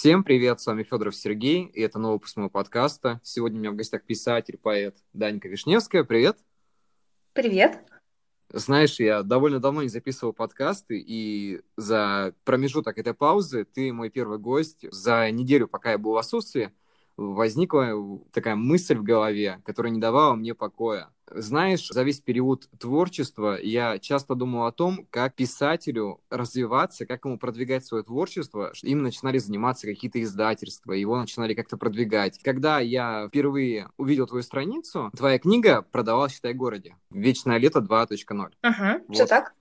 Всем привет, с вами Федоров Сергей, и это новый выпуск моего подкаста. Сегодня у меня в гостях писатель, поэт Данька Вишневская. Привет. Привет. Знаешь, я довольно давно не записывал подкасты, и за промежуток этой паузы ты мой первый гость. За неделю, пока я был в отсутствии, возникла такая мысль в голове, которая не давала мне покоя. Знаешь, за весь период творчества я часто думал о том, как писателю развиваться, как ему продвигать свое творчество. Им начинали заниматься какие-то издательства, его начинали как-то продвигать. Когда я впервые увидел твою страницу, твоя книга продавалась, считай, в городе. «Вечное лето 2.0». Ага, вот. все так.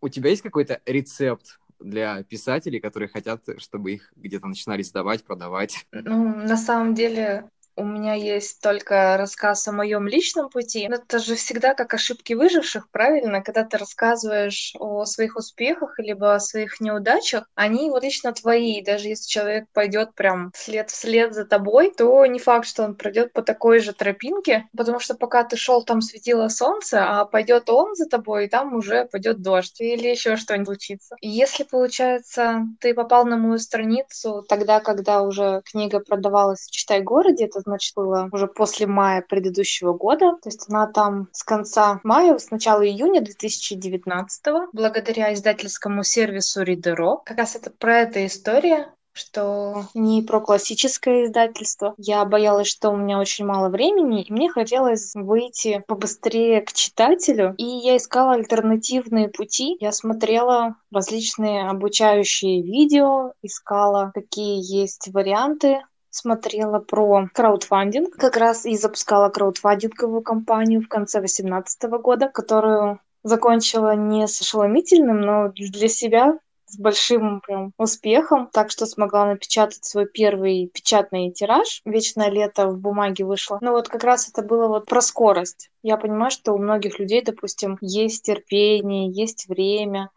У тебя есть какой-то рецепт для писателей, которые хотят, чтобы их где-то начинали сдавать, продавать? Ну, на самом деле, у меня есть только рассказ о моем личном пути. Это же всегда как ошибки выживших, правильно? Когда ты рассказываешь о своих успехах либо о своих неудачах, они вот лично твои. Даже если человек пойдет прям след вслед за тобой, то не факт, что он пройдет по такой же тропинке, потому что пока ты шел, там светило солнце, а пойдет он за тобой, и там уже пойдет дождь или еще что-нибудь случится. И если, получается, ты попал на мою страницу тогда, когда уже книга продавалась в «Читай городе», это было уже после мая предыдущего года. То есть она там с конца мая, с начала июня 2019 благодаря издательскому сервису Reader.ro. Как раз это про эту история что не про классическое издательство. Я боялась, что у меня очень мало времени, и мне хотелось выйти побыстрее к читателю. И я искала альтернативные пути. Я смотрела различные обучающие видео, искала, какие есть варианты смотрела про краудфандинг, как раз и запускала краудфандинговую кампанию в конце 2018 года, которую закончила не с ошеломительным, но для себя с большим прям успехом, так что смогла напечатать свой первый печатный тираж. Вечное лето в бумаге вышло. Но вот как раз это было вот про скорость. Я понимаю, что у многих людей, допустим, есть терпение, есть время,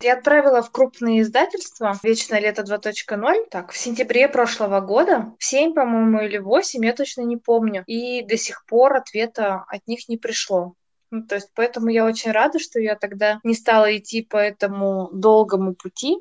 я отправила в крупные издательства «Вечное лето 2.0» так, в сентябре прошлого года, в 7, по-моему, или 8, я точно не помню. И до сих пор ответа от них не пришло. Ну, то есть поэтому я очень рада, что я тогда не стала идти по этому долгому пути,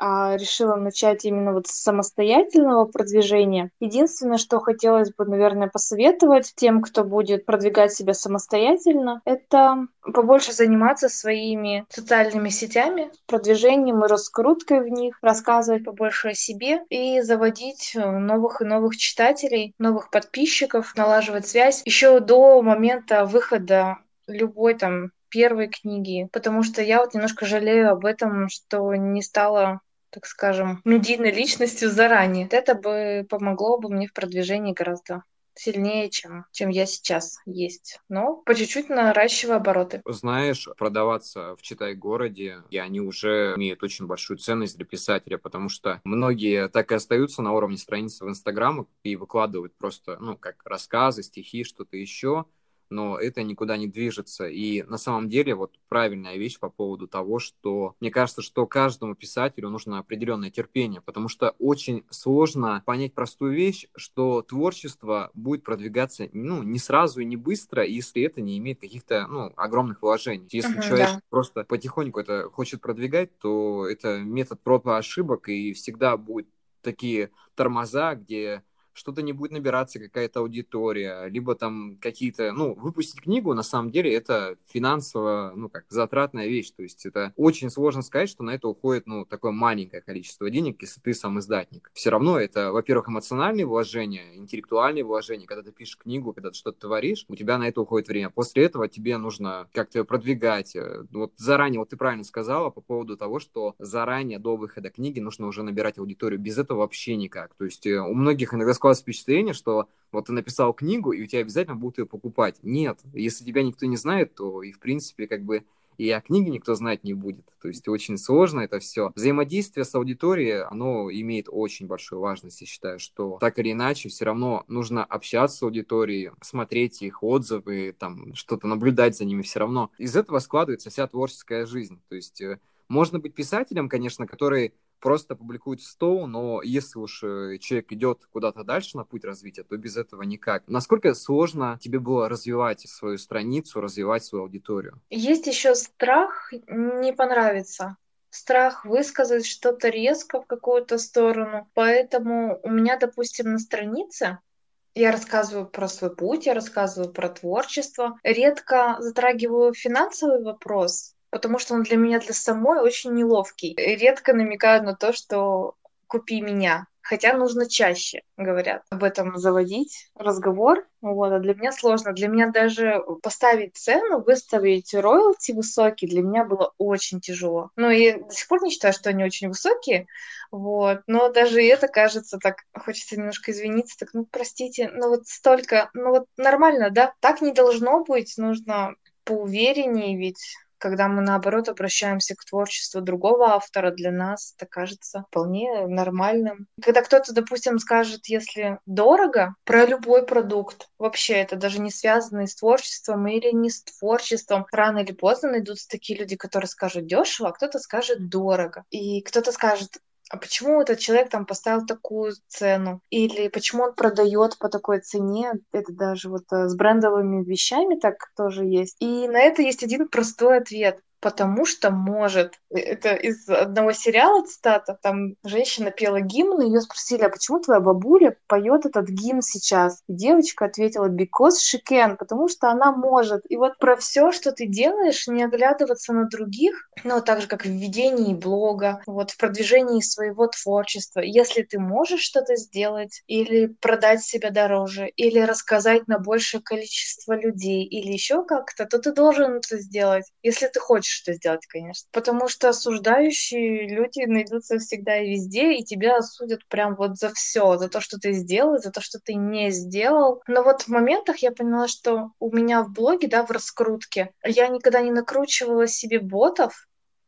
решила начать именно вот с самостоятельного продвижения. Единственное, что хотелось бы, наверное, посоветовать тем, кто будет продвигать себя самостоятельно, это побольше заниматься своими социальными сетями, продвижением и раскруткой в них, рассказывать побольше о себе и заводить э, новых и новых читателей, новых подписчиков, налаживать связь еще до момента выхода любой там первой книги, потому что я вот немножко жалею об этом, что не стала так скажем, медийной личностью заранее. Это бы помогло бы мне в продвижении гораздо сильнее, чем, чем я сейчас есть. Но по чуть-чуть наращиваю обороты. Знаешь, продаваться в Читай-городе, и они уже имеют очень большую ценность для писателя, потому что многие так и остаются на уровне страницы в Инстаграм и выкладывают просто, ну, как рассказы, стихи, что-то еще, но это никуда не движется. И на самом деле вот правильная вещь по поводу того, что мне кажется, что каждому писателю нужно определенное терпение, потому что очень сложно понять простую вещь, что творчество будет продвигаться ну, не сразу и не быстро, если это не имеет каких-то ну, огромных вложений. Если uh-huh, человек да. просто потихоньку это хочет продвигать, то это метод проб и ошибок, и всегда будет такие тормоза, где что-то не будет набираться какая-то аудитория, либо там какие-то, ну, выпустить книгу, на самом деле, это финансово, ну, как затратная вещь, то есть это очень сложно сказать, что на это уходит, ну, такое маленькое количество денег, если ты сам издатник. Все равно это, во-первых, эмоциональные вложения, интеллектуальные вложения, когда ты пишешь книгу, когда ты что-то творишь, у тебя на это уходит время. После этого тебе нужно как-то продвигать. Вот заранее, вот ты правильно сказала по поводу того, что заранее до выхода книги нужно уже набирать аудиторию. Без этого вообще никак. То есть э, у многих иногда складывается складывается впечатление, что вот ты написал книгу, и у тебя обязательно будут ее покупать. Нет, если тебя никто не знает, то и, в принципе, как бы и о книге никто знать не будет. То есть очень сложно это все. Взаимодействие с аудиторией, оно имеет очень большую важность, я считаю, что так или иначе все равно нужно общаться с аудиторией, смотреть их отзывы, там что-то наблюдать за ними все равно. Из этого складывается вся творческая жизнь. То есть э, можно быть писателем, конечно, который просто публикуют в стол, но если уж э, человек идет куда-то дальше на путь развития, то без этого никак. Насколько сложно тебе было развивать свою страницу, развивать свою аудиторию? Есть еще страх не понравится. страх высказать что-то резко в какую-то сторону. Поэтому у меня, допустим, на странице я рассказываю про свой путь, я рассказываю про творчество. Редко затрагиваю финансовый вопрос, потому что он для меня, для самой, очень неловкий. Редко намекаю на то, что купи меня. Хотя нужно чаще, говорят, об этом заводить разговор. Вот, а для меня сложно. Для меня даже поставить цену, выставить роялти высокий, для меня было очень тяжело. Ну и до сих пор не считаю, что они очень высокие, вот. Но даже это кажется так, хочется немножко извиниться, так, ну, простите, ну вот столько, ну вот нормально, да? Так не должно быть, нужно поувереннее, ведь когда мы, наоборот, обращаемся к творчеству другого автора, для нас это кажется вполне нормальным. Когда кто-то, допустим, скажет, если дорого, про любой продукт, вообще это даже не связано с творчеством или не с творчеством, рано или поздно найдутся такие люди, которые скажут дешево, а кто-то скажет дорого. И кто-то скажет, а почему этот человек там поставил такую цену? Или почему он продает по такой цене? Это даже вот э, с брендовыми вещами так тоже есть. И на это есть один простой ответ потому что может. Это из одного сериала цитата. Там женщина пела гимн, и ее спросили, а почему твоя бабуля поет этот гимн сейчас? И девочка ответила, because she can, потому что она может. И вот про все, что ты делаешь, не оглядываться на других, ну, так же, как в ведении блога, вот в продвижении своего творчества. Если ты можешь что-то сделать, или продать себя дороже, или рассказать на большее количество людей, или еще как-то, то ты должен это сделать, если ты хочешь хочешь это сделать, конечно. Потому что осуждающие люди найдутся всегда и везде, и тебя осудят прям вот за все, за то, что ты сделал, за то, что ты не сделал. Но вот в моментах я поняла, что у меня в блоге, да, в раскрутке, я никогда не накручивала себе ботов,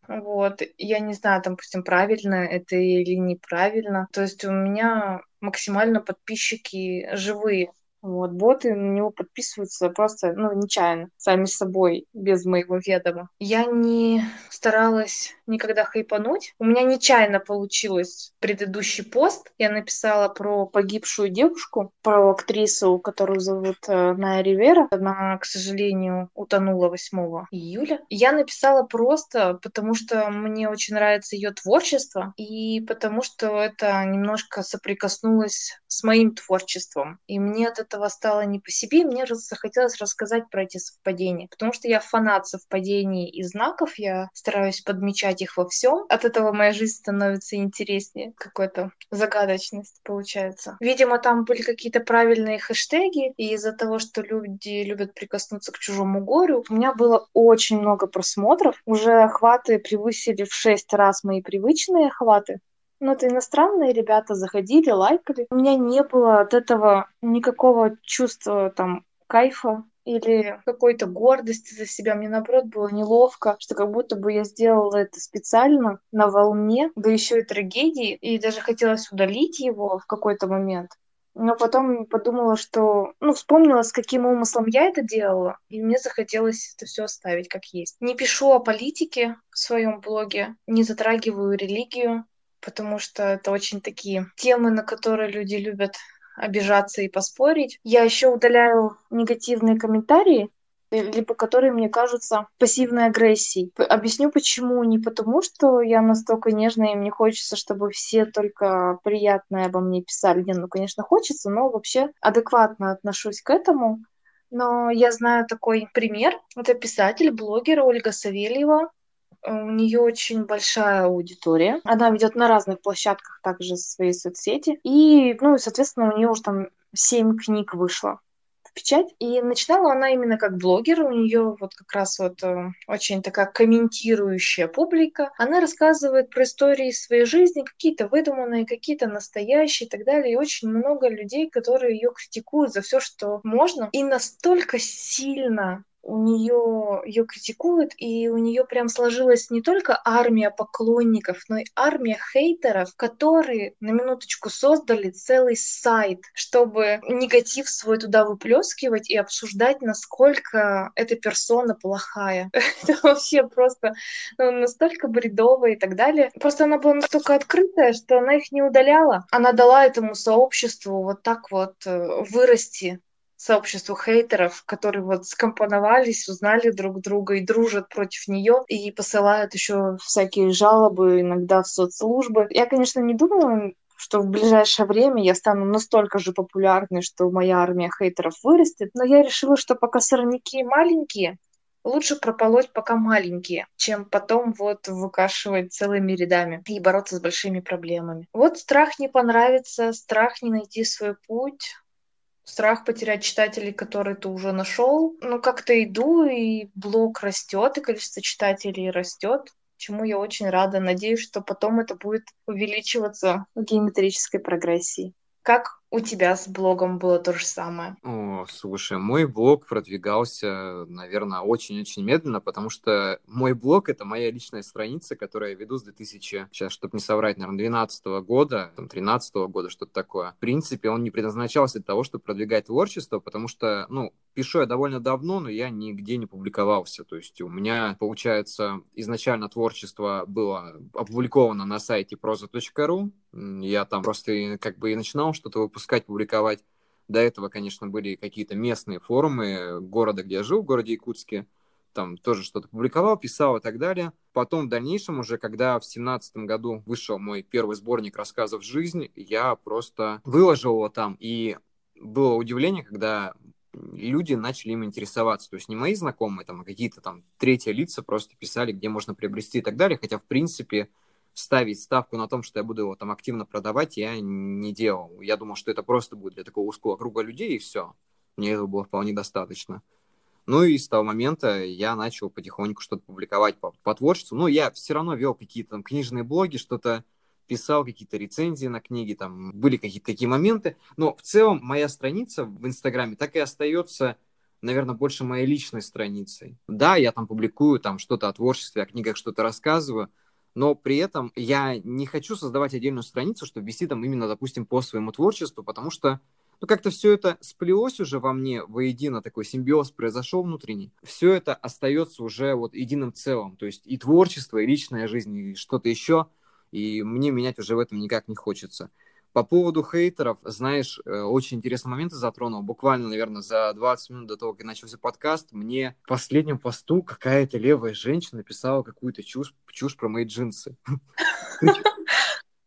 вот, я не знаю, там, допустим, правильно это или неправильно. То есть у меня максимально подписчики живые. Вот, боты на него подписываются просто, ну, нечаянно, сами собой, без моего ведома. Я не старалась никогда хайпануть. У меня нечаянно получилось предыдущий пост. Я написала про погибшую девушку, про актрису, которую зовут э, Ная Ривера. Она, к сожалению, утонула 8 июля. Я написала просто, потому что мне очень нравится ее творчество, и потому что это немножко соприкоснулось с моим творчеством. И мне от этого стало не по себе, мне захотелось рассказать про эти совпадения, потому что я фанат совпадений и знаков, я стараюсь подмечать их во всем. От этого моя жизнь становится интереснее, какой-то загадочность получается. Видимо, там были какие-то правильные хэштеги, и из-за того, что люди любят прикоснуться к чужому горю, у меня было очень много просмотров. Уже охваты превысили в шесть раз мои привычные охваты. Ну, это иностранные ребята заходили, лайкали. У меня не было от этого никакого чувства там кайфа или какой-то гордости за себя. Мне, наоборот, было неловко, что как будто бы я сделала это специально на волне, да еще и трагедии, и даже хотелось удалить его в какой-то момент. Но потом подумала, что... Ну, вспомнила, с каким умыслом я это делала, и мне захотелось это все оставить как есть. Не пишу о политике в своем блоге, не затрагиваю религию, потому что это очень такие темы, на которые люди любят обижаться и поспорить. Я еще удаляю негативные комментарии, либо которые мне кажутся пассивной агрессией. Объясню почему. Не потому, что я настолько нежная, и мне хочется, чтобы все только приятное обо мне писали. Не, ну, конечно, хочется, но вообще адекватно отношусь к этому. Но я знаю такой пример. Это писатель, блогер Ольга Савельева. У нее очень большая аудитория. Она ведет на разных площадках также свои соцсети. И, ну, соответственно, у нее уже там семь книг вышло в печать. И начинала она именно как блогер. У нее вот как раз вот э, очень такая комментирующая публика. Она рассказывает про истории своей жизни, какие-то выдуманные, какие-то настоящие и так далее. И очень много людей, которые ее критикуют за все, что можно. И настолько сильно у нее ее критикуют, и у нее прям сложилась не только армия поклонников, но и армия хейтеров, которые на минуточку создали целый сайт, чтобы негатив свой туда выплескивать и обсуждать, насколько эта персона плохая. Это вообще просто ну, настолько бредовая и так далее. Просто она была настолько открытая, что она их не удаляла. Она дала этому сообществу вот так вот э, вырасти сообществу хейтеров, которые вот скомпоновались, узнали друг друга и дружат против нее и посылают еще всякие жалобы иногда в соцслужбы. Я, конечно, не думала, что в ближайшее время я стану настолько же популярной, что моя армия хейтеров вырастет, но я решила, что пока сорняки маленькие, лучше прополоть пока маленькие, чем потом вот выкашивать целыми рядами и бороться с большими проблемами. Вот страх не понравится, страх не найти свой путь, страх потерять читателей, которые ты уже нашел. Ну, как-то иду, и блог растет, и количество читателей растет, чему я очень рада. Надеюсь, что потом это будет увеличиваться в геометрической прогрессии. Как у тебя с блогом было то же самое? О, слушай, мой блог продвигался, наверное, очень-очень медленно, потому что мой блог — это моя личная страница, которую я веду с 2000, сейчас, чтобы не соврать, наверное, 12 года, там, 13 года, что-то такое. В принципе, он не предназначался для того, чтобы продвигать творчество, потому что, ну, пишу я довольно давно, но я нигде не публиковался. То есть у меня, получается, изначально творчество было опубликовано на сайте proza.ru. Я там просто как бы и начинал что-то выпускать публиковать. До этого, конечно, были какие-то местные форумы города, где я жил, в городе Якутске. Там тоже что-то публиковал, писал и так далее. Потом в дальнейшем уже, когда в семнадцатом году вышел мой первый сборник рассказов «Жизнь», я просто выложил его там. И было удивление, когда люди начали им интересоваться. То есть не мои знакомые, там, а какие-то там третьи лица просто писали, где можно приобрести и так далее. Хотя, в принципе, ставить ставку на том, что я буду его там активно продавать, я не делал. Я думал, что это просто будет для такого узкого круга людей, и все. Мне этого было вполне достаточно. Ну и с того момента я начал потихоньку что-то публиковать по, по творчеству. Но я все равно вел какие-то там книжные блоги, что-то писал, какие-то рецензии на книги, там были какие-то такие моменты. Но в целом моя страница в Инстаграме так и остается наверное, больше моей личной страницей. Да, я там публикую там что-то о творчестве, о книгах что-то рассказываю, но при этом я не хочу создавать отдельную страницу, чтобы вести там именно, допустим, по своему творчеству, потому что ну, как-то все это сплелось уже во мне воедино, такой симбиоз произошел внутренний. Все это остается уже вот единым целым, то есть и творчество, и личная жизнь, и что-то еще, и мне менять уже в этом никак не хочется. По поводу хейтеров, знаешь, э, очень интересный момент затронул. Буквально, наверное, за 20 минут до того, как начался подкаст, мне в последнем посту какая-то левая женщина написала какую-то чушь, чушь про мои джинсы.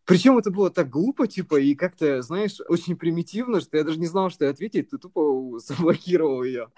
Причем это было так глупо, типа, и как-то, знаешь, очень примитивно, что я даже не знал, что ответить, ты тупо заблокировал ее.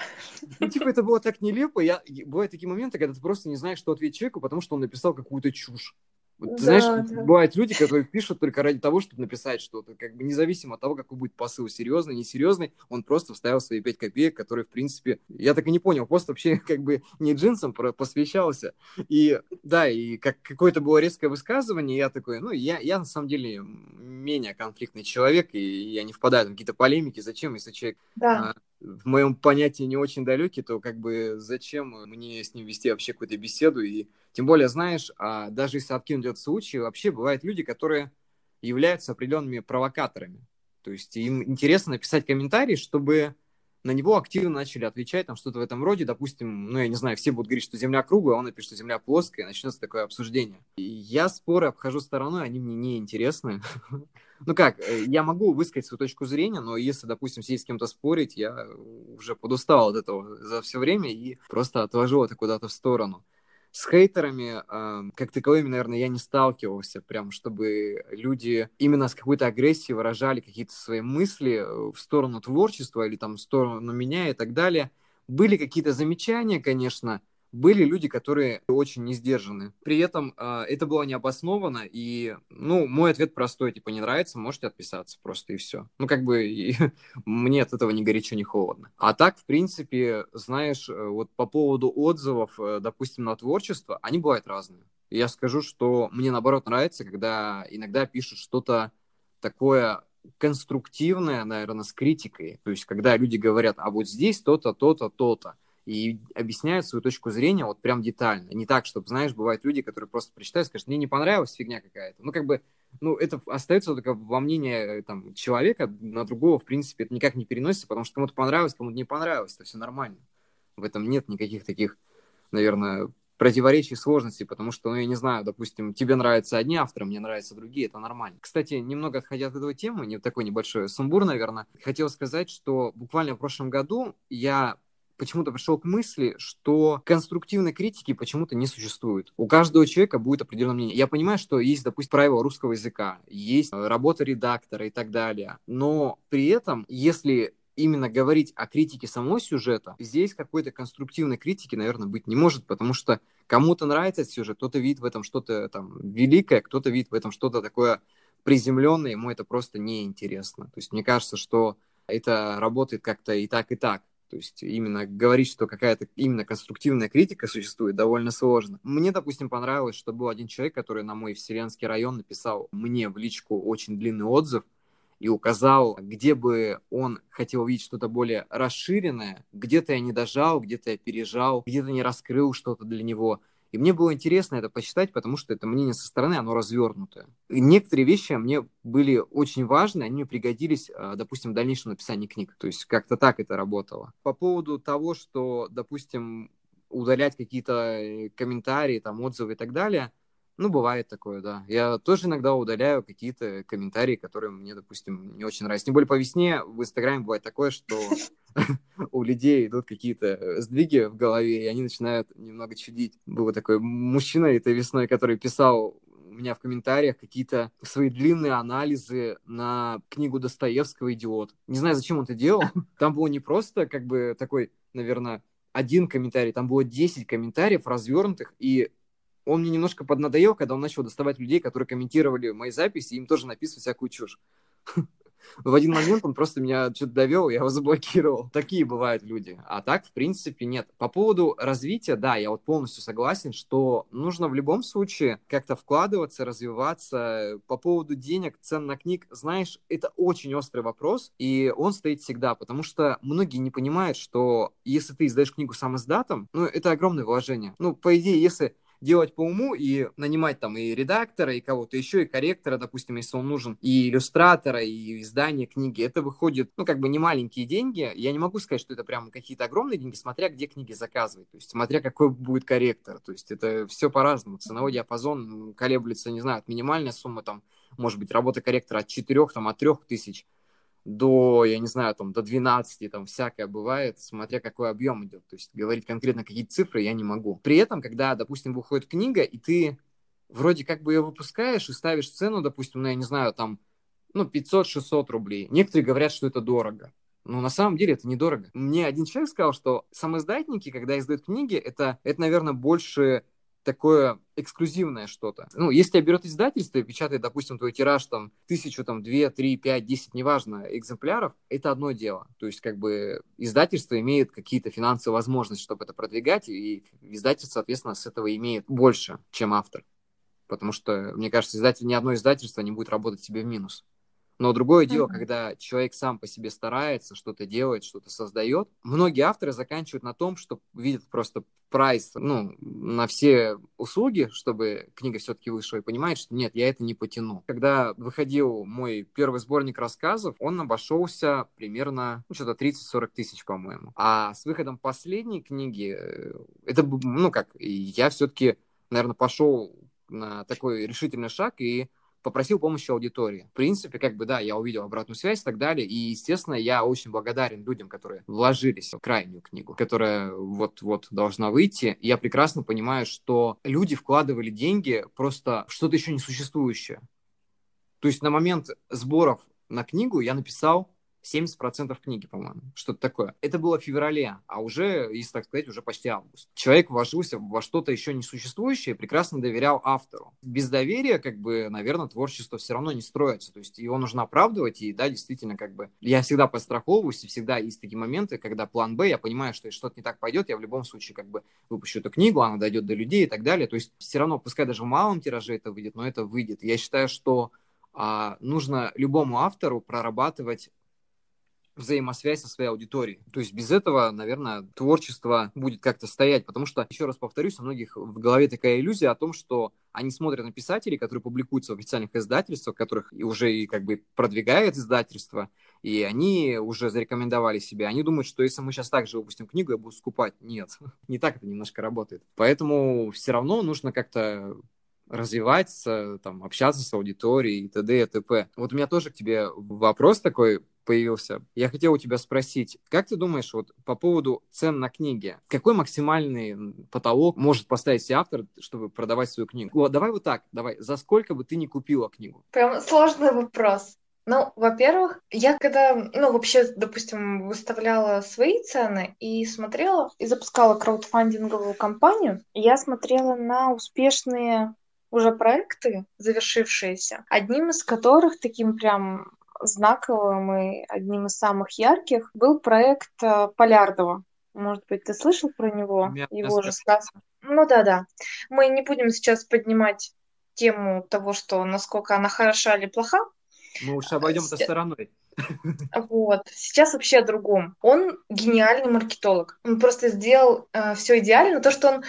Ну, типа, это было так нелепо. Я... Бывают такие моменты, когда ты просто не знаешь, что ответить человеку, потому что он написал какую-то чушь. Ты да, знаешь, да. бывают люди, которые пишут только ради того, чтобы написать что-то. Как бы независимо от того, какой будет посыл, серьезный, несерьезный, он просто вставил свои 5 копеек, которые, в принципе, я так и не понял, пост вообще как бы не джинсом посвящался. И да, и как какое-то было резкое высказывание, я такой, ну, я, я на самом деле менее конфликтный человек, и я не впадаю в какие-то полемики. Зачем, если человек да. а, в моем понятии не очень далекий, то как бы зачем мне с ним вести вообще какую-то беседу? И тем более, знаешь, а даже если откинуть этот случай, вообще бывают люди, которые являются определенными провокаторами. То есть им интересно написать комментарий, чтобы на него активно начали отвечать, там что-то в этом роде, допустим, ну, я не знаю, все будут говорить, что Земля круглая, а он напишет, что Земля плоская, и начнется такое обсуждение. И я споры обхожу стороной, они мне не интересны. Ну как, э, я могу высказать свою точку зрения, но если, допустим, сидеть с кем-то спорить, я уже подустал от этого за все время и просто отложил это куда-то в сторону. С хейтерами, э, как таковыми, наверное, я не сталкивался, прям чтобы люди именно с какой-то агрессией выражали какие-то свои мысли э, в сторону творчества или там в сторону меня и так далее. Были какие-то замечания, конечно, были люди, которые очень не сдержаны. При этом э, это было необоснованно, и, ну, мой ответ простой, типа, не нравится, можете отписаться просто, и все. Ну, как бы, и, мне от этого ни горячо, ни холодно. А так, в принципе, знаешь, э, вот по поводу отзывов, э, допустим, на творчество, они бывают разные. Я скажу, что мне, наоборот, нравится, когда иногда пишут что-то такое конструктивное, наверное, с критикой. То есть, когда люди говорят, а вот здесь то-то, то-то, то-то и объясняют свою точку зрения вот прям детально. Не так, чтобы, знаешь, бывают люди, которые просто прочитают скажут, мне не понравилась фигня какая-то. Ну, как бы, ну, это остается только во мнении там, человека, на другого, в принципе, это никак не переносится, потому что кому-то понравилось, кому-то не понравилось, это все нормально. В этом нет никаких таких, наверное, противоречий, сложностей, потому что, ну, я не знаю, допустим, тебе нравятся одни авторы, мне нравятся другие, это нормально. Кстати, немного отходя от этой темы, не такой небольшой сумбур, наверное, хотел сказать, что буквально в прошлом году я почему-то пришел к мысли, что конструктивной критики почему-то не существует. У каждого человека будет определенное мнение. Я понимаю, что есть, допустим, правила русского языка, есть работа редактора и так далее, но при этом, если именно говорить о критике самого сюжета, здесь какой-то конструктивной критики, наверное, быть не может, потому что кому-то нравится сюжет, кто-то видит в этом что-то там великое, кто-то видит в этом что-то такое приземленное, ему это просто неинтересно. То есть мне кажется, что это работает как-то и так, и так. То есть именно говорить, что какая-то именно конструктивная критика существует, довольно сложно. Мне, допустим, понравилось, что был один человек, который на мой вселенский район написал мне в личку очень длинный отзыв, и указал, где бы он хотел увидеть что-то более расширенное. Где-то я не дожал, где-то я пережал, где-то не раскрыл что-то для него. И мне было интересно это посчитать, потому что это мнение со стороны, оно развернутое. И некоторые вещи мне были очень важны, они мне пригодились, а, допустим, в дальнейшем написании книг. То есть как-то так это работало. По поводу того, что, допустим, удалять какие-то э, комментарии, там, отзывы и так далее – ну, бывает такое, да. Я тоже иногда удаляю какие-то комментарии, которые мне, допустим, не очень нравятся. Тем более по весне в Инстаграме бывает такое, что у людей идут какие-то э, сдвиги в голове, и они начинают немного чудить. Был такой мужчина этой весной, который писал у меня в комментариях какие-то свои длинные анализы на книгу Достоевского «Идиот». Не знаю, зачем он это делал. Там было не просто как бы такой, наверное, один комментарий, там было 10 комментариев развернутых, и он мне немножко поднадоел, когда он начал доставать людей, которые комментировали мои записи, и им тоже написывать всякую чушь. В один момент он просто меня что-то довел, я его заблокировал. Такие бывают люди. А так, в принципе, нет. По поводу развития, да, я вот полностью согласен, что нужно в любом случае как-то вкладываться, развиваться. По поводу денег, цен на книг, знаешь, это очень острый вопрос, и он стоит всегда, потому что многие не понимают, что если ты издаешь книгу сам издатом, ну, это огромное вложение. Ну, по идее, если делать по уму и нанимать там и редактора, и кого-то еще, и корректора, допустим, если он нужен, и иллюстратора, и издание книги. Это выходит, ну, как бы не маленькие деньги. Я не могу сказать, что это прям какие-то огромные деньги, смотря где книги заказывать, то есть смотря какой будет корректор. То есть это все по-разному. Ценовой диапазон колеблется, не знаю, от минимальной суммы, там, может быть, работа корректора от 4, там, от 3 тысяч до, я не знаю, там, до 12, там, всякое бывает, смотря какой объем идет. То есть говорить конкретно какие цифры я не могу. При этом, когда, допустим, выходит книга, и ты вроде как бы ее выпускаешь и ставишь цену, допустим, ну, я не знаю, там, ну, 500-600 рублей. Некоторые говорят, что это дорого. Но на самом деле это недорого. Мне один человек сказал, что самоиздатники, когда издают книги, это, это наверное, больше такое эксклюзивное что-то. Ну, если тебя берет издательство и печатает, допустим, твой тираж там тысячу, там, две, три, пять, десять, неважно, экземпляров, это одно дело. То есть, как бы, издательство имеет какие-то финансовые возможности, чтобы это продвигать, и издательство, соответственно, с этого имеет больше, чем автор. Потому что, мне кажется, издатель, ни одно издательство не будет работать себе в минус. Но другое дело, когда человек сам по себе старается, что-то делает, что-то создает. Многие авторы заканчивают на том, что видят просто прайс ну, на все услуги, чтобы книга все-таки вышла, и понимают, что нет, я это не потяну. Когда выходил мой первый сборник рассказов, он обошелся примерно ну, что-то 30-40 тысяч, по-моему. А с выходом последней книги, э, это, ну как, я все-таки, наверное, пошел на такой решительный шаг и попросил помощи аудитории. В принципе, как бы, да, я увидел обратную связь и так далее, и, естественно, я очень благодарен людям, которые вложились в крайнюю книгу, которая вот-вот должна выйти. Я прекрасно понимаю, что люди вкладывали деньги просто в что-то еще не существующее. То есть на момент сборов на книгу я написал 70% книги, по-моему, что-то такое. Это было в феврале, а уже, если так сказать, уже почти август. Человек вложился во что-то еще не существующее, прекрасно доверял автору. Без доверия, как бы, наверное, творчество все равно не строится. То есть его нужно оправдывать, и да, действительно, как бы, я всегда подстраховываюсь, и всегда есть такие моменты, когда план Б, я понимаю, что если что-то не так пойдет, я в любом случае, как бы, выпущу эту книгу, она дойдет до людей и так далее. То есть все равно, пускай даже в малом тираже это выйдет, но это выйдет. Я считаю, что а, нужно любому автору прорабатывать взаимосвязь со своей аудиторией. То есть без этого, наверное, творчество будет как-то стоять, потому что, еще раз повторюсь, у многих в голове такая иллюзия о том, что они смотрят на писателей, которые публикуются в официальных издательствах, которых уже и как бы продвигает издательство, и они уже зарекомендовали себя. Они думают, что если мы сейчас также выпустим книгу, я буду скупать. Нет, не так это немножко работает. Поэтому все равно нужно как-то развиваться, там, общаться с аудиторией и т.д. и т.п. Вот у меня тоже к тебе вопрос такой появился. Я хотел у тебя спросить, как ты думаешь вот по поводу цен на книги? Какой максимальный потолок может поставить себе автор, чтобы продавать свою книгу? Вот, давай вот так, давай. За сколько бы ты не купила книгу? Прям сложный вопрос. Ну, во-первых, я когда, ну, вообще, допустим, выставляла свои цены и смотрела, и запускала краудфандинговую кампанию, я смотрела на успешные уже проекты, завершившиеся, одним из которых таким прям знаковым и одним из самых ярких был проект э, Полярдова. Может быть, ты слышал про него? Его рассказ. Ну да, да. Мы не будем сейчас поднимать тему того, что насколько она хороша или плоха. Мы уж обойдем это стороной. Вот. Сейчас вообще о другом. Он гениальный маркетолог. Он просто сделал э, все идеально. То, что он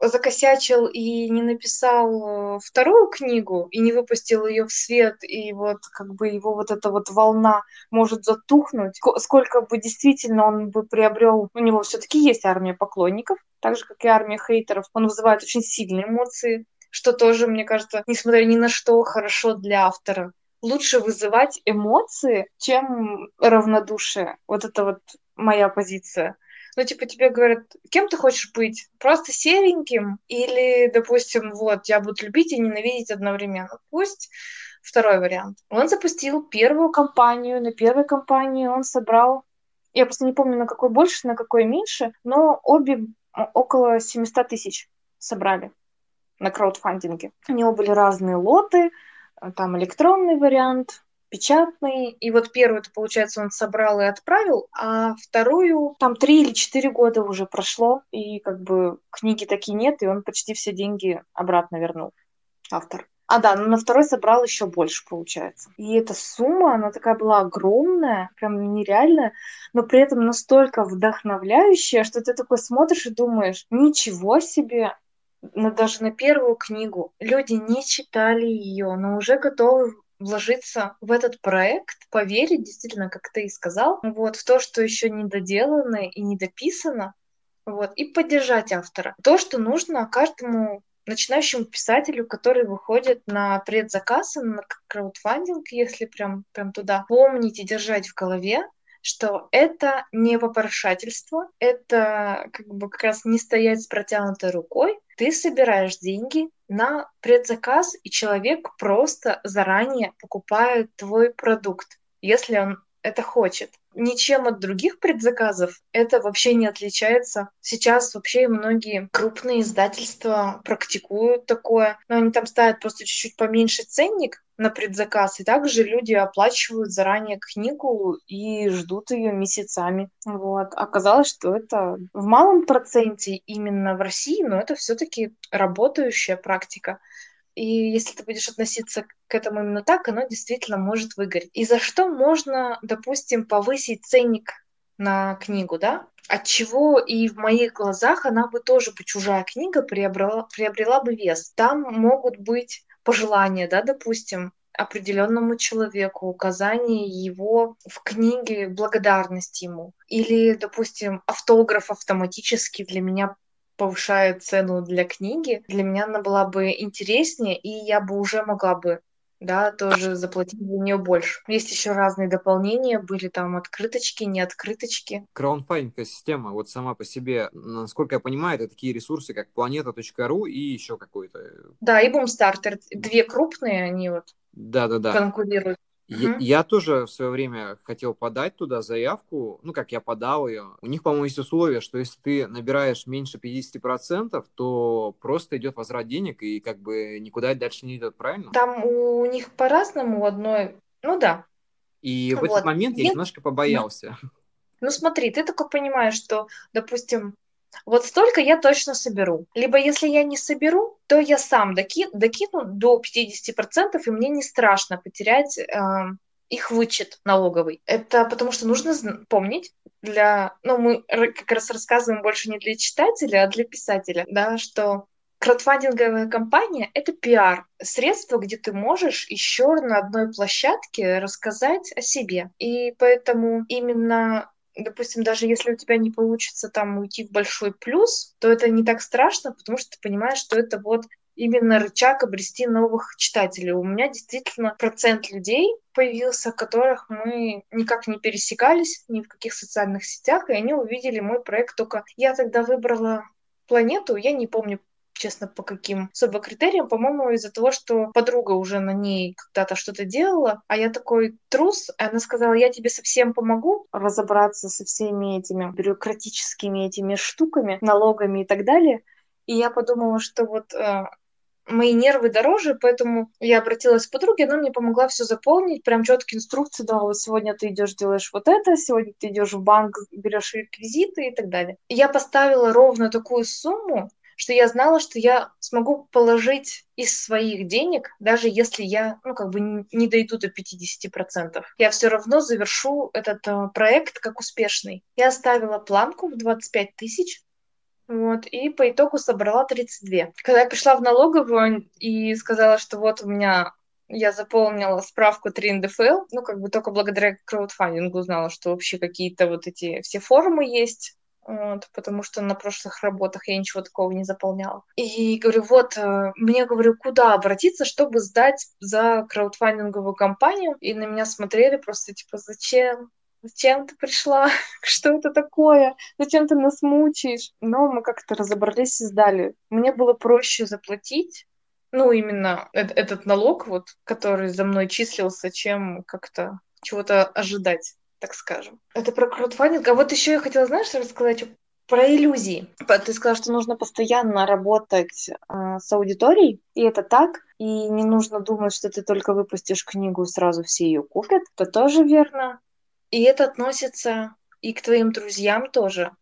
закосячил и не написал э, вторую книгу и не выпустил ее в свет, и вот как бы его вот эта вот волна может затухнуть, сколько бы действительно он бы приобрел, у него все-таки есть армия поклонников, так же, как и армия хейтеров, он вызывает очень сильные эмоции, что тоже, мне кажется, несмотря ни на что, хорошо для автора. Лучше вызывать эмоции, чем равнодушие. Вот это вот моя позиция. Ну, типа, тебе говорят, кем ты хочешь быть? Просто сереньким? Или, допустим, вот, я буду любить и ненавидеть одновременно? Пусть второй вариант. Он запустил первую кампанию. На первой кампании он собрал, я просто не помню, на какой больше, на какой меньше, но обе около 700 тысяч собрали на краудфандинге. У него были разные лоты, там электронный вариант, печатный. И вот первую, это, получается, он собрал и отправил, а вторую там три или четыре года уже прошло, и как бы книги такие нет, и он почти все деньги обратно вернул, автор. А, да, но на второй собрал еще больше, получается. И эта сумма, она такая была огромная, прям нереальная, но при этом настолько вдохновляющая, что ты такой смотришь и думаешь, ничего себе, но даже на первую книгу люди не читали ее, но уже готовы вложиться в этот проект, поверить действительно, как ты и сказал, вот, в то, что еще не доделано и не дописано, вот, и поддержать автора. То, что нужно каждому начинающему писателю, который выходит на предзаказ, на краудфандинг, если прям, прям туда, помнить и держать в голове, что это не попрошательство, это как бы как раз не стоять с протянутой рукой. Ты собираешь деньги на предзаказ, и человек просто заранее покупает твой продукт, если он это хочет. Ничем от других предзаказов это вообще не отличается. Сейчас вообще многие крупные издательства практикуют такое, но они там ставят просто чуть-чуть поменьше ценник, на предзаказ. И также люди оплачивают заранее книгу и ждут ее месяцами. Вот. Оказалось, что это в малом проценте именно в России, но это все-таки работающая практика. И если ты будешь относиться к этому именно так, оно действительно может выгореть. И за что можно, допустим, повысить ценник на книгу, да? От чего и в моих глазах она бы тоже бы чужая книга приобрела, приобрела бы вес. Там могут быть пожелания, да, допустим, определенному человеку, указание его в книге, благодарность ему. Или, допустим, автограф автоматически для меня повышает цену для книги, для меня она была бы интереснее, и я бы уже могла бы да, тоже заплатить за нее больше. Есть еще разные дополнения, были там открыточки, не открыточки. Краунфайнинговая система вот сама по себе, насколько я понимаю, это такие ресурсы, как planeta.ru и еще какой-то. Да, и Boomstarter. Две крупные, они вот да, да, да. конкурируют. Я, я тоже в свое время хотел подать туда заявку, ну, как я подал ее. У них, по-моему, есть условие, что если ты набираешь меньше 50%, то просто идет возврат денег и как бы никуда дальше не идет, правильно? Там у них по-разному одной, ну да. И в вот. этот момент я Нет? немножко побоялся. Ну смотри, ты такой понимаешь, что, допустим, вот столько я точно соберу. Либо если я не соберу, то я сам доки, докину до 50%, и мне не страшно потерять э, их вычет налоговый. Это потому что нужно помнить для... Ну, мы как раз рассказываем больше не для читателя, а для писателя, да, что краудфандинговая компания — это пиар, средство, где ты можешь еще на одной площадке рассказать о себе. И поэтому именно допустим, даже если у тебя не получится там уйти в большой плюс, то это не так страшно, потому что ты понимаешь, что это вот именно рычаг обрести новых читателей. У меня действительно процент людей появился, которых мы никак не пересекались ни в каких социальных сетях, и они увидели мой проект только... Я тогда выбрала планету, я не помню честно, по каким особо критериям. По-моему, из-за того, что подруга уже на ней когда-то что-то делала, а я такой трус, и она сказала, я тебе совсем помогу разобраться со всеми этими бюрократическими этими штуками, налогами и так далее. И я подумала, что вот э, мои нервы дороже, поэтому я обратилась к подруге, она мне помогла все заполнить, прям четкие инструкции дала, вот сегодня ты идешь, делаешь вот это, сегодня ты идешь в банк, берешь реквизиты и так далее. Я поставила ровно такую сумму, что я знала, что я смогу положить из своих денег, даже если я, ну, как бы не дойду до 50%. Я все равно завершу этот э, проект как успешный. Я оставила планку в 25 тысяч, вот, и по итогу собрала 32. Когда я пришла в налоговую и сказала, что вот у меня я заполнила справку 3 НДФЛ, ну, как бы только благодаря краудфандингу узнала, что вообще какие-то вот эти все формы есть, вот, потому что на прошлых работах я ничего такого не заполняла. И говорю, вот, э, мне, говорю, куда обратиться, чтобы сдать за краудфандинговую компанию? И на меня смотрели просто, типа, зачем? Зачем ты пришла? Что это такое? Зачем ты нас мучаешь? Но мы как-то разобрались и сдали. Мне было проще заплатить, ну, именно этот налог, вот, который за мной числился, чем как-то чего-то ожидать так скажем. Это про краудфандинг. А вот еще я хотела, знаешь, рассказать про иллюзии. Ты сказала, что нужно постоянно работать э, с аудиторией, и это так. И не нужно думать, что ты только выпустишь книгу, сразу все ее купят. Это тоже верно. И это относится и к твоим друзьям тоже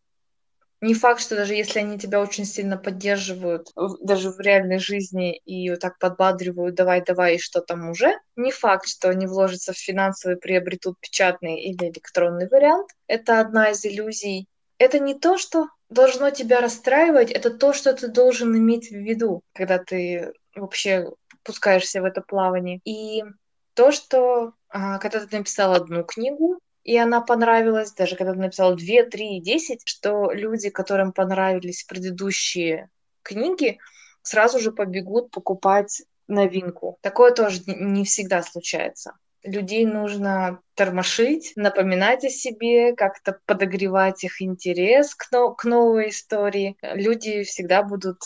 не факт, что даже если они тебя очень сильно поддерживают, даже в реальной жизни, и вот так подбадривают, давай, давай, и что там уже, не факт, что они вложатся в финансовый, приобретут печатный или электронный вариант. Это одна из иллюзий. Это не то, что должно тебя расстраивать, это то, что ты должен иметь в виду, когда ты вообще пускаешься в это плавание. И то, что а, когда ты написал одну книгу, и она понравилась, даже когда ты написала 2, 3, 10, что люди, которым понравились предыдущие книги, сразу же побегут покупать новинку. Такое тоже не всегда случается. Людей нужно тормошить, напоминать о себе, как-то подогревать их интерес к, но- к новой истории. Люди всегда будут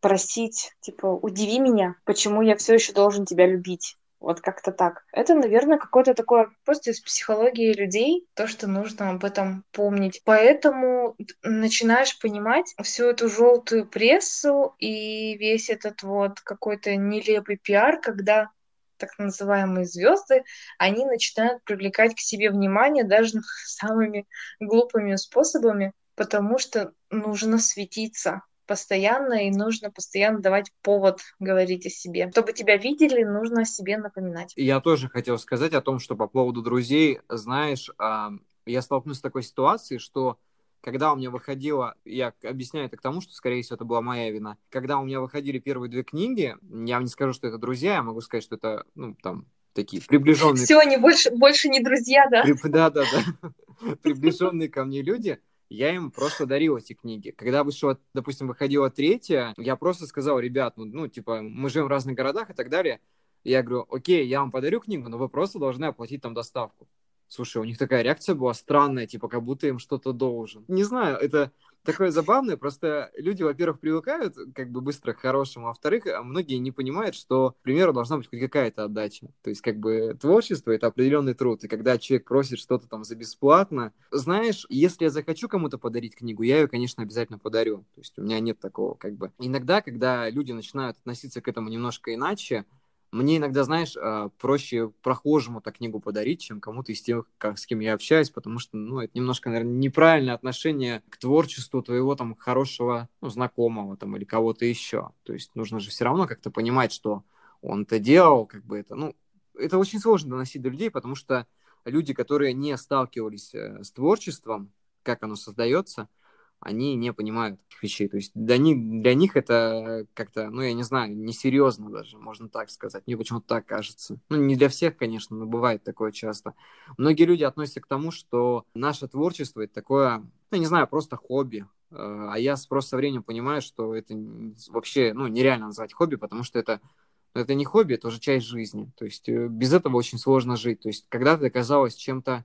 просить, типа, удиви меня, почему я все еще должен тебя любить. Вот как-то так. Это, наверное, какое-то такое просто из психологии людей, то, что нужно об этом помнить. Поэтому начинаешь понимать всю эту желтую прессу и весь этот вот какой-то нелепый пиар, когда так называемые звезды, они начинают привлекать к себе внимание даже самыми глупыми способами, потому что нужно светиться постоянно, и нужно постоянно давать повод говорить о себе. Чтобы тебя видели, нужно о себе напоминать. Я тоже хотел сказать о том, что по поводу друзей, знаешь, а, я столкнулся с такой ситуацией, что когда у меня выходило, я объясняю это к тому, что, скорее всего, это была моя вина. Когда у меня выходили первые две книги, я не скажу, что это друзья, я могу сказать, что это, ну, там, такие приближенные... Все, они больше, больше не друзья, да? Да, да, да. Приближенные ко мне люди я им просто дарил эти книги. Когда вышло, допустим, выходила третья, я просто сказал, ребят, ну, ну, типа, мы живем в разных городах и так далее. Я говорю, окей, я вам подарю книгу, но вы просто должны оплатить там доставку. Слушай, у них такая реакция была странная, типа, как будто им что-то должен. Не знаю, это такое забавное, просто люди, во-первых, привыкают как бы быстро к хорошему, а во-вторых, многие не понимают, что, к примеру, должна быть хоть какая-то отдача. То есть, как бы, творчество — это определенный труд, и когда человек просит что-то там за бесплатно, знаешь, если я захочу кому-то подарить книгу, я ее, конечно, обязательно подарю. То есть, у меня нет такого, как бы. Иногда, когда люди начинают относиться к этому немножко иначе, мне иногда, знаешь, а, проще прохожему так книгу подарить, чем кому-то из тех, как, с кем я общаюсь, потому что, ну, это немножко, наверное, неправильное отношение к творчеству твоего там хорошего ну, знакомого там или кого-то еще. То есть нужно же все равно как-то понимать, что он это делал, как бы это, ну, это очень сложно доносить до людей, потому что люди, которые не сталкивались э, с творчеством, как оно создается, они не понимают таких вещей. То есть для них, для них это как-то, ну, я не знаю, несерьезно даже, можно так сказать. Мне почему-то так кажется. Ну, не для всех, конечно, но бывает такое часто. Многие люди относятся к тому, что наше творчество — это такое, ну, не знаю, просто хобби. Э, а я просто со временем понимаю, что это вообще, ну, нереально назвать хобби, потому что это это не хобби, это уже часть жизни. То есть э, без этого очень сложно жить. То есть когда-то казалось чем-то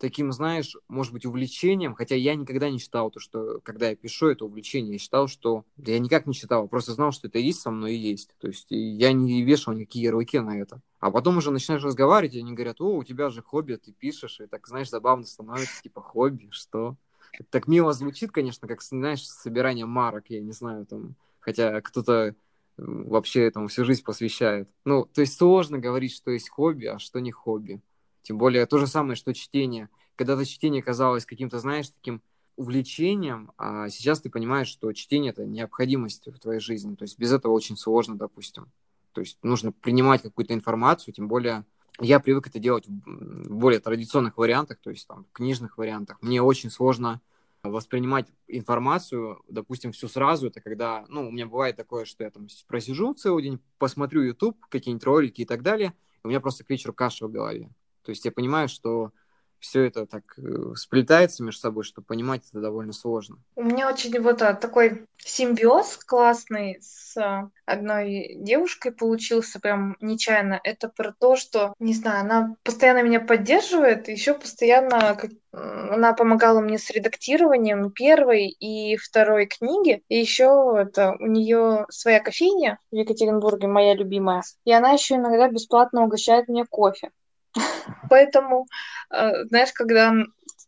таким, знаешь, может быть, увлечением, хотя я никогда не считал то, что когда я пишу это увлечение, я считал, что... Да я никак не считал, просто знал, что это есть со мной и есть. То есть я не вешал никакие ярлыки на это. А потом уже начинаешь разговаривать, и они говорят, о, у тебя же хобби, ты пишешь, и так, знаешь, забавно становится, типа, хобби, что? Это так мило звучит, конечно, как, знаешь, собирание марок, я не знаю, там, хотя кто-то вообще этому всю жизнь посвящает. Ну, то есть сложно говорить, что есть хобби, а что не хобби. Тем более то же самое, что чтение. Когда-то чтение казалось каким-то, знаешь, таким увлечением, а сейчас ты понимаешь, что чтение — это необходимость в твоей жизни. То есть без этого очень сложно, допустим. То есть нужно принимать какую-то информацию, тем более я привык это делать в более традиционных вариантах, то есть там в книжных вариантах. Мне очень сложно воспринимать информацию, допустим, всю сразу, это когда, ну, у меня бывает такое, что я там просижу целый день, посмотрю YouTube, какие-нибудь ролики и так далее, и у меня просто к вечеру каша в голове. То есть я понимаю, что все это так э, сплетается между собой, что понимать это довольно сложно. У меня очень вот а, такой симбиоз классный с а, одной девушкой получился прям нечаянно. Это про то, что, не знаю, она постоянно меня поддерживает, еще постоянно как, она помогала мне с редактированием первой и второй книги. И еще это у нее своя кофейня в Екатеринбурге, моя любимая. И она еще иногда бесплатно угощает мне кофе. Поэтому, э, знаешь, когда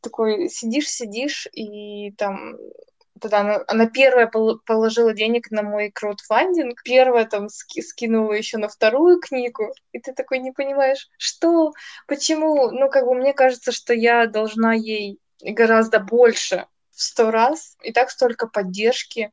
такой сидишь, сидишь, и там тогда она, она первая положила денег на мой краудфандинг, первая там ски, скинула еще на вторую книгу, и ты такой не понимаешь, что, почему, ну, как бы мне кажется, что я должна ей гораздо больше в сто раз, и так столько поддержки,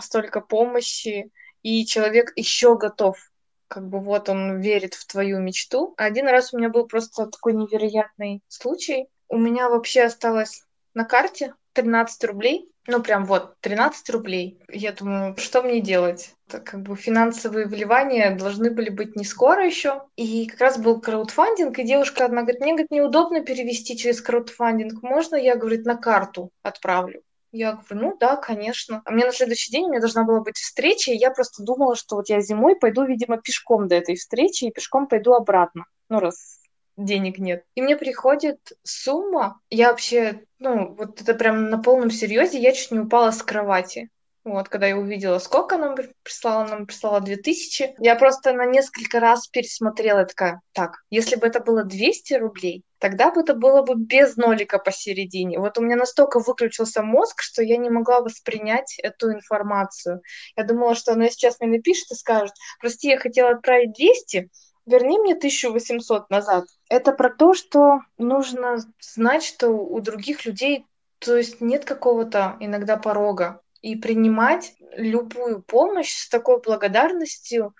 столько помощи, и человек еще готов как бы вот он верит в твою мечту. Один раз у меня был просто такой невероятный случай. У меня вообще осталось на карте 13 рублей. Ну, прям вот, 13 рублей. Я думаю, что мне делать? Так, как бы финансовые вливания должны были быть не скоро еще. И как раз был краудфандинг, и девушка одна говорит, мне, говорит, неудобно перевести через краудфандинг. Можно я, говорит, на карту отправлю? Я говорю, ну да, конечно. А мне на следующий день у меня должна была быть встреча, и я просто думала, что вот я зимой пойду, видимо, пешком до этой встречи, и пешком пойду обратно. Ну, раз денег нет. И мне приходит сумма, я вообще, ну, вот это прям на полном серьезе, я чуть не упала с кровати. Вот, когда я увидела, сколько нам прислала, нам прислала 2000. Я просто на несколько раз пересмотрела, такая, так, если бы это было 200 рублей, тогда бы это было бы без нолика посередине. Вот у меня настолько выключился мозг, что я не могла воспринять эту информацию. Я думала, что она сейчас мне напишет и скажет, прости, я хотела отправить 200, верни мне 1800 назад. Это про то, что нужно знать, что у других людей то есть нет какого-то иногда порога и принимать любую помощь с такой благодарностью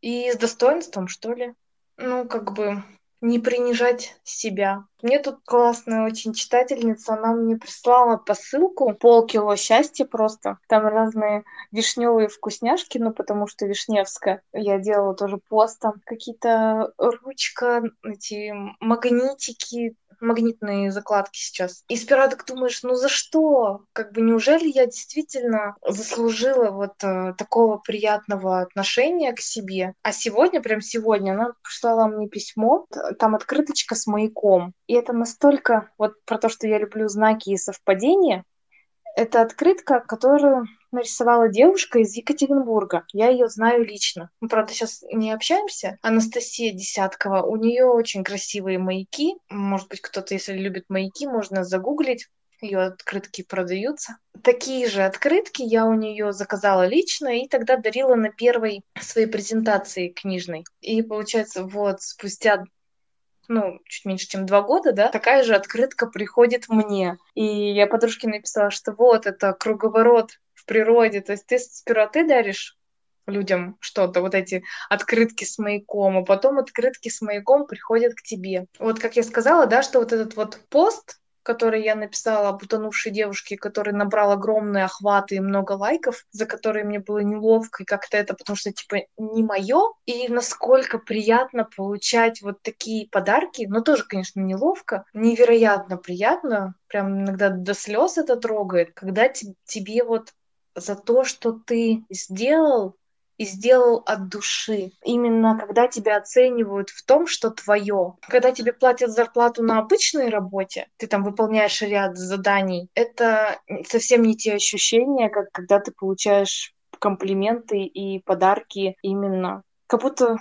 и с достоинством, что ли. Ну, как бы не принижать себя. Мне тут классная очень читательница, она мне прислала посылку, полкило счастья просто. Там разные вишневые вкусняшки, ну потому что вишневская. Я делала тоже постом. Какие-то ручка, эти магнитики, магнитные закладки сейчас. И сперва так думаешь, ну за что? Как бы неужели я действительно заслужила вот э, такого приятного отношения к себе? А сегодня, прям сегодня, она прислала мне письмо, там открыточка с маяком. И это настолько вот про то, что я люблю знаки и совпадения. Это открытка, которую нарисовала девушка из Екатеринбурга. Я ее знаю лично. Мы, правда, сейчас не общаемся. Анастасия Десяткова. У нее очень красивые маяки. Может быть, кто-то, если любит маяки, можно загуглить. Ее открытки продаются. Такие же открытки я у нее заказала лично и тогда дарила на первой своей презентации книжной. И получается, вот спустя ну, чуть меньше, чем два года, да, такая же открытка приходит мне. И я подружке написала, что вот, это круговорот природе. То есть ты сперва ты даришь людям что-то, вот эти открытки с маяком, а потом открытки с маяком приходят к тебе. Вот как я сказала, да, что вот этот вот пост, который я написала об утонувшей девушке, который набрал огромные охваты и много лайков, за которые мне было неловко и как-то это, потому что, типа, не мое. И насколько приятно получать вот такие подарки, но тоже, конечно, неловко, невероятно приятно, прям иногда до слез это трогает, когда тебе вот за то, что ты сделал, и сделал от души. Именно когда тебя оценивают в том, что твое. Когда тебе платят зарплату на обычной работе, ты там выполняешь ряд заданий, это совсем не те ощущения, как когда ты получаешь комплименты и подарки именно. Как будто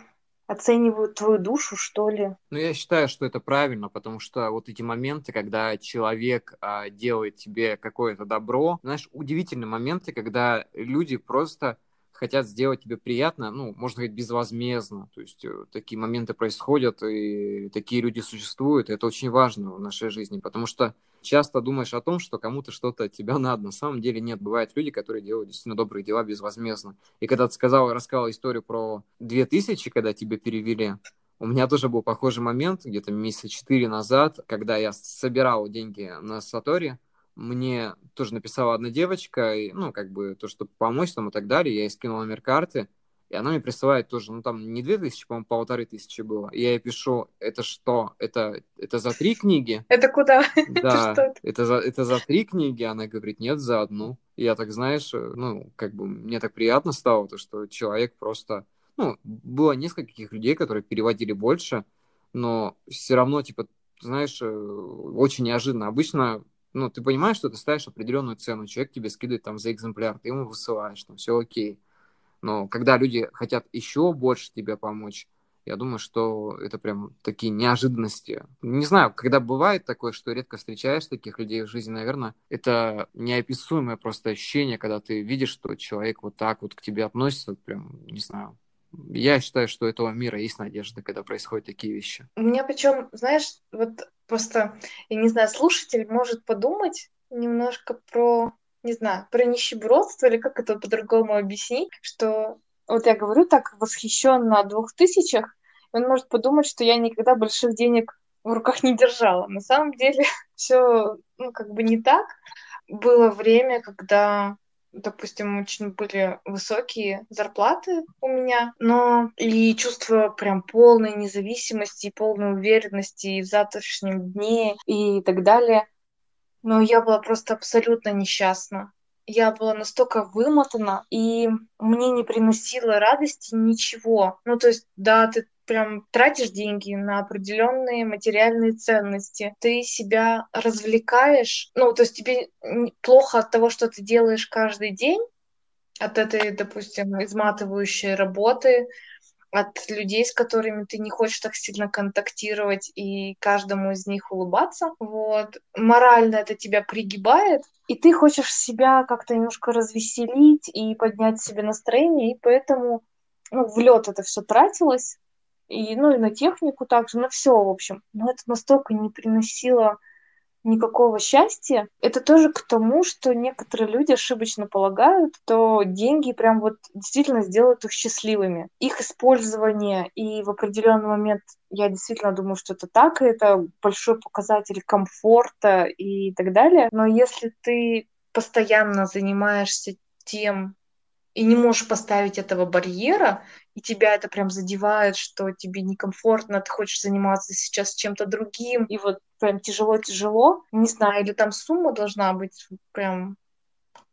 оценивают твою душу, что ли. Ну, я считаю, что это правильно, потому что вот эти моменты, когда человек а, делает тебе какое-то добро, знаешь, удивительные моменты, когда люди просто хотят сделать тебе приятно, ну, можно сказать, безвозмездно. То есть э, такие моменты происходят, и такие люди существуют, и это очень важно в нашей жизни, потому что часто думаешь о том, что кому-то что-то от тебя надо. На самом деле нет. Бывают люди, которые делают действительно добрые дела безвозмездно. И когда ты сказал, рассказал историю про 2000, когда тебе перевели, у меня тоже был похожий момент, где-то месяца четыре назад, когда я собирал деньги на Сатори, мне тоже написала одна девочка, и, ну, как бы, то, чтобы помочь там и так далее, я ей скинул номер карты, и она мне присылает тоже, ну, там не две тысячи, по-моему, полторы тысячи было. И я ей пишу, это что? Это, это за три книги? Это куда? Да, это за, это за три книги? Она говорит, нет, за одну. И я так, знаешь, ну, как бы мне так приятно стало, то, что человек просто... Ну, было нескольких людей, которые переводили больше, но все равно, типа, знаешь, э, очень неожиданно. Обычно ну, ты понимаешь, что ты ставишь определенную цену, человек тебе скидывает там за экземпляр, ты ему высылаешь, там все окей. Но когда люди хотят еще больше тебе помочь, я думаю, что это прям такие неожиданности. Не знаю, когда бывает такое, что редко встречаешь таких людей в жизни, наверное, это неописуемое просто ощущение, когда ты видишь, что человек вот так вот к тебе относится, прям, не знаю, я считаю, что у этого мира есть надежда, когда происходят такие вещи. У меня причем, знаешь, вот просто, я не знаю, слушатель может подумать немножко про, не знаю, про нищебродство или как это по-другому объяснить, что вот я говорю так восхищенно о двух тысячах, он может подумать, что я никогда больших денег в руках не держала. На самом деле все, ну, как бы не так. Было время, когда допустим, очень были высокие зарплаты у меня, но и чувство прям полной независимости, полной уверенности в завтрашнем дне и так далее. Но я была просто абсолютно несчастна. Я была настолько вымотана, и мне не приносило радости ничего. Ну, то есть, да, ты прям тратишь деньги на определенные материальные ценности, ты себя развлекаешь, ну, то есть тебе плохо от того, что ты делаешь каждый день, от этой, допустим, изматывающей работы, от людей, с которыми ты не хочешь так сильно контактировать и каждому из них улыбаться. Вот. Морально это тебя пригибает, и ты хочешь себя как-то немножко развеселить и поднять себе настроение, и поэтому ну, в лед это все тратилось и, ну, и на технику также, на все, в общем. Но это настолько не приносило никакого счастья. Это тоже к тому, что некоторые люди ошибочно полагают, что деньги прям вот действительно сделают их счастливыми. Их использование и в определенный момент я действительно думаю, что это так, и это большой показатель комфорта и так далее. Но если ты постоянно занимаешься тем, и не можешь поставить этого барьера, и тебя это прям задевает, что тебе некомфортно, ты хочешь заниматься сейчас чем-то другим, и вот прям тяжело-тяжело, не знаю, или там сумма должна быть прям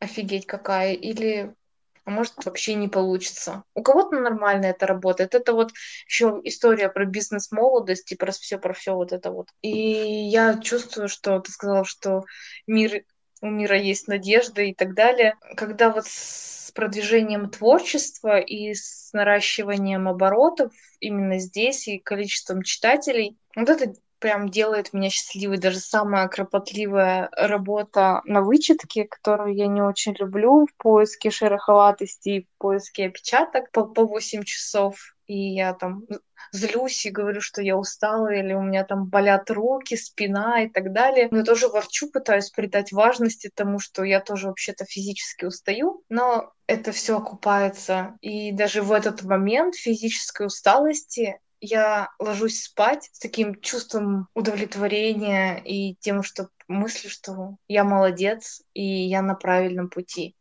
офигеть какая, или а может вообще не получится. У кого-то нормально это работает. Это вот еще история про бизнес молодости, про все, про все вот это вот. И я чувствую, что ты сказала, что мир у мира есть надежда и так далее. Когда вот продвижением творчества и с наращиванием оборотов именно здесь и количеством читателей. Вот это прям делает меня счастливой. Даже самая кропотливая работа на вычетке, которую я не очень люблю, в поиске шероховатости, в поиске опечаток по, по 8 часов и я там злюсь и говорю, что я устала, или у меня там болят руки, спина и так далее. Но я тоже ворчу, пытаюсь придать важности тому, что я тоже вообще-то физически устаю, но это все окупается. И даже в этот момент физической усталости я ложусь спать с таким чувством удовлетворения и тем, что мыслю, что я молодец и я на правильном пути.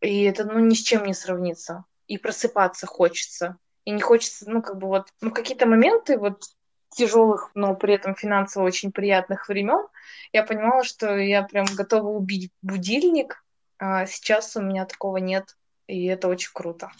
И это ну ни с чем не сравнится. И просыпаться хочется. И не хочется, ну, как бы вот, ну, какие-то моменты вот тяжелых, но при этом финансово очень приятных времен, я понимала, что я прям готова убить будильник, а сейчас у меня такого нет, и это очень круто.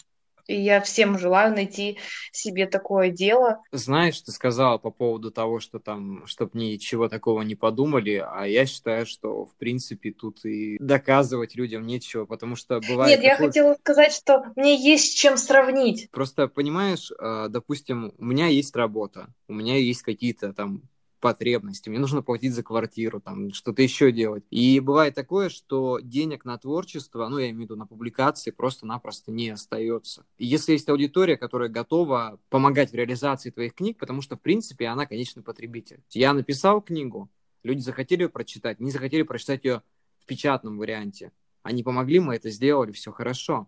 И я всем желаю найти себе такое дело. Знаешь, ты сказала по поводу того, что там, чтобы ничего такого не подумали, а я считаю, что, в принципе, тут и доказывать людям нечего, потому что бывает... Нет, такое... я хотела сказать, что мне есть с чем сравнить. Просто, понимаешь, а, допустим, у меня есть работа, у меня есть какие-то там потребности, мне нужно платить за квартиру, там, что-то еще делать. И бывает такое, что денег на творчество, ну, я имею в виду на публикации, просто-напросто не остается. Если есть аудитория, которая готова помогать в реализации твоих книг, потому что, в принципе, она конечный потребитель. Я написал книгу, люди захотели ее прочитать, не захотели прочитать ее в печатном варианте. Они помогли, мы это сделали, все хорошо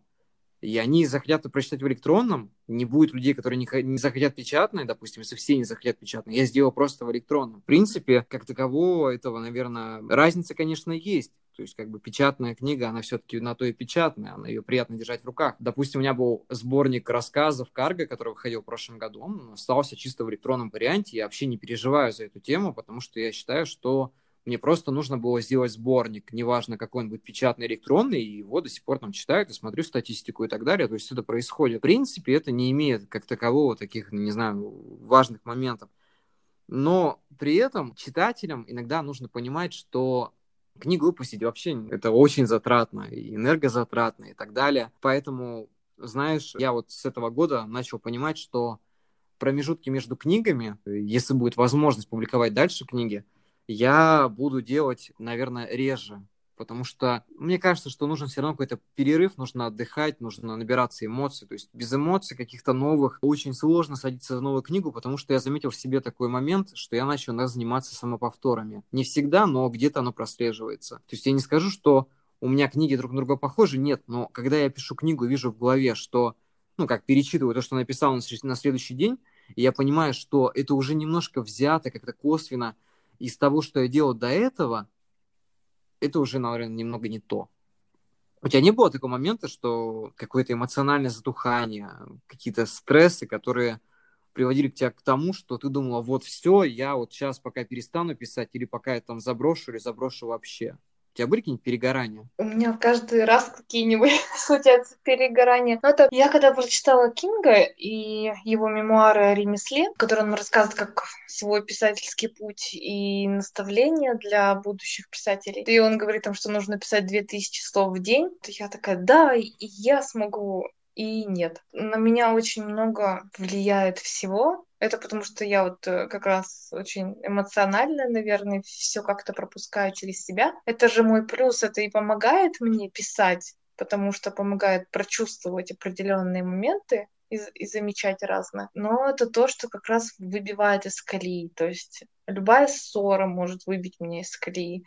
и они захотят прочитать в электронном, не будет людей, которые не, захотят печатное, допустим, если все не захотят печатное, я сделал просто в электронном. В принципе, как такового этого, наверное, разница, конечно, есть. То есть, как бы печатная книга, она все-таки на то и печатная, она ее приятно держать в руках. Допустим, у меня был сборник рассказов Карго, который выходил в прошлом году, он остался чисто в электронном варианте. Я вообще не переживаю за эту тему, потому что я считаю, что мне просто нужно было сделать сборник, неважно, какой он будет печатный, электронный, и его до сих пор там читают, и смотрю статистику и так далее. То есть это происходит. В принципе, это не имеет как такового таких, не знаю, важных моментов. Но при этом читателям иногда нужно понимать, что книгу выпустить вообще это очень затратно, и энергозатратно и так далее. Поэтому, знаешь, я вот с этого года начал понимать, что промежутки между книгами, если будет возможность публиковать дальше книги, я буду делать, наверное, реже. Потому что мне кажется, что нужен все равно какой-то перерыв, нужно отдыхать, нужно набираться эмоций. То есть без эмоций каких-то новых очень сложно садиться за новую книгу, потому что я заметил в себе такой момент, что я начал нас заниматься самоповторами. Не всегда, но где-то оно прослеживается. То есть я не скажу, что у меня книги друг на друга похожи, нет, но когда я пишу книгу, вижу в голове, что, ну, как перечитываю то, что написал на следующий день, и я понимаю, что это уже немножко взято, как-то косвенно, из того, что я делал до этого, это уже, наверное, немного не то. У тебя не было такого момента, что какое-то эмоциональное затухание, какие-то стрессы, которые приводили к тебя к тому, что ты думала, вот все, я вот сейчас пока перестану писать, или пока я там заброшу, или заброшу вообще тебя были какие-нибудь перегорания? У меня каждый раз какие-нибудь случаются перегорания. Но это я когда прочитала Кинга и его мемуары о ремесле, в котором он рассказывает как свой писательский путь и наставления для будущих писателей. И он говорит там, что нужно писать 2000 слов в день. То я такая, да, и я смогу и нет. На меня очень много влияет всего. Это потому что я вот э, как раз очень эмоциональная, наверное, все как-то пропускаю через себя. Это же мой плюс, это и помогает мне писать, потому что помогает прочувствовать определенные моменты и, и замечать разное. Но это то, что как раз выбивает из колеи. То есть любая ссора может выбить меня из колеи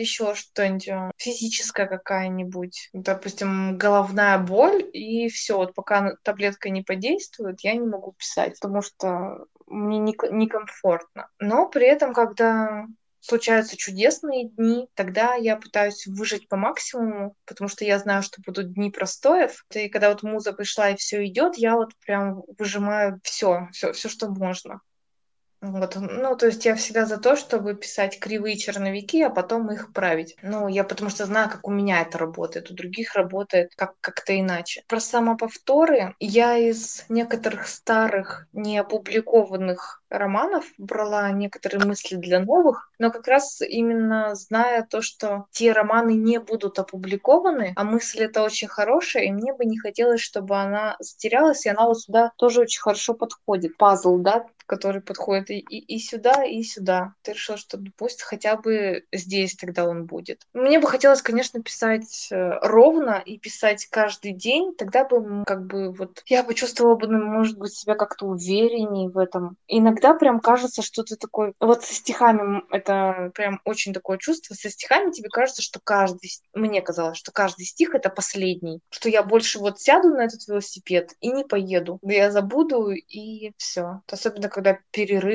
еще что-нибудь э, физическое какая-нибудь, допустим, головная боль, и все, вот пока таблетка не подействует, я не могу писать, потому что мне некомфортно. Но при этом, когда случаются чудесные дни, тогда я пытаюсь выжить по максимуму, потому что я знаю, что будут дни простоев. И когда вот муза пришла и все идет, я вот прям выжимаю все, все, все, что можно. Вот, ну, то есть я всегда за то, чтобы писать кривые черновики, а потом их править. Ну, я потому что знаю, как у меня это работает, у других работает как- как-то иначе. Про самоповторы я из некоторых старых неопубликованных романов брала некоторые мысли для новых, но как раз именно зная то, что те романы не будут опубликованы, а мысль это очень хорошая, и мне бы не хотелось, чтобы она затерялась, и она вот сюда тоже очень хорошо подходит. Пазл, да, который подходит и, и сюда, и сюда. Ты решила, что ну, пусть хотя бы здесь тогда он будет. Мне бы хотелось, конечно, писать э, ровно и писать каждый день, тогда бы как бы вот я почувствовала бы, ну, может быть, себя как-то увереннее в этом. Иногда прям кажется, что ты такой... Вот со стихами это прям очень такое чувство. Со стихами тебе кажется, что каждый... Мне казалось, что каждый стих — это последний. Что я больше вот сяду на этот велосипед и не поеду. Да я забуду, и все. Особенно, когда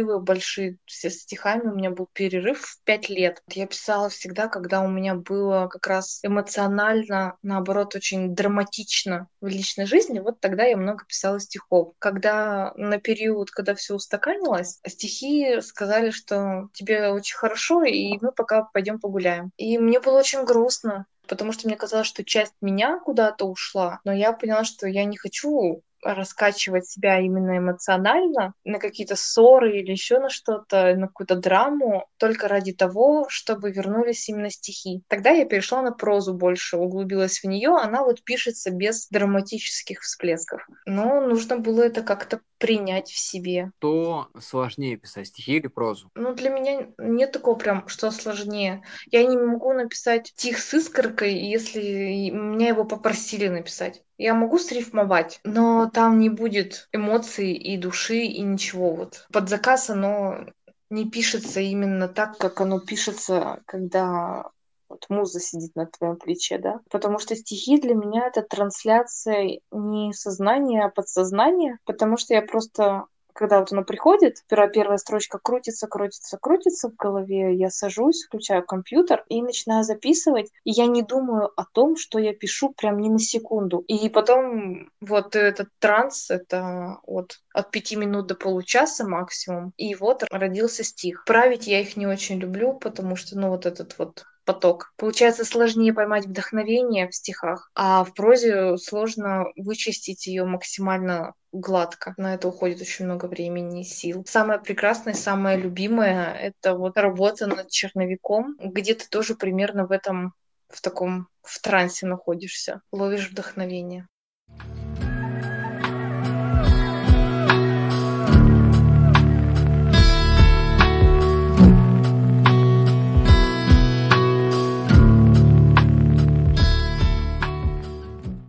перерывы большие. Все стихами у меня был перерыв в пять лет. Я писала всегда, когда у меня было как раз эмоционально, наоборот, очень драматично в личной жизни. Вот тогда я много писала стихов. Когда на период, когда все устаканилось, стихи сказали, что тебе очень хорошо, и мы пока пойдем погуляем. И мне было очень грустно, потому что мне казалось, что часть меня куда-то ушла, но я поняла, что я не хочу раскачивать себя именно эмоционально на какие-то ссоры или еще на что-то, на какую-то драму, только ради того, чтобы вернулись именно стихи. Тогда я перешла на прозу больше, углубилась в нее. Она вот пишется без драматических всплесков. Но нужно было это как-то принять в себе. То сложнее писать стихи или прозу? Ну, для меня нет такого прям, что сложнее. Я не могу написать стих с искоркой, если меня его попросили написать. Я могу срифмовать, но там не будет эмоций и души и ничего. Вот под заказ оно не пишется именно так, как оно пишется, когда вот муза сидит на твоем плече, да? Потому что стихи для меня это трансляция не сознания, а подсознания, потому что я просто когда вот оно приходит, первая, строчка крутится, крутится, крутится в голове, я сажусь, включаю компьютер и начинаю записывать, и я не думаю о том, что я пишу прям ни на секунду. И потом вот этот транс, это вот от пяти минут до получаса максимум, и вот родился стих. Править я их не очень люблю, потому что, ну, вот этот вот поток. Получается сложнее поймать вдохновение в стихах, а в прозе сложно вычистить ее максимально гладко. На это уходит очень много времени и сил. Самое прекрасное, самое любимое — это вот работа над черновиком, где ты тоже примерно в этом в таком в трансе находишься, ловишь вдохновение.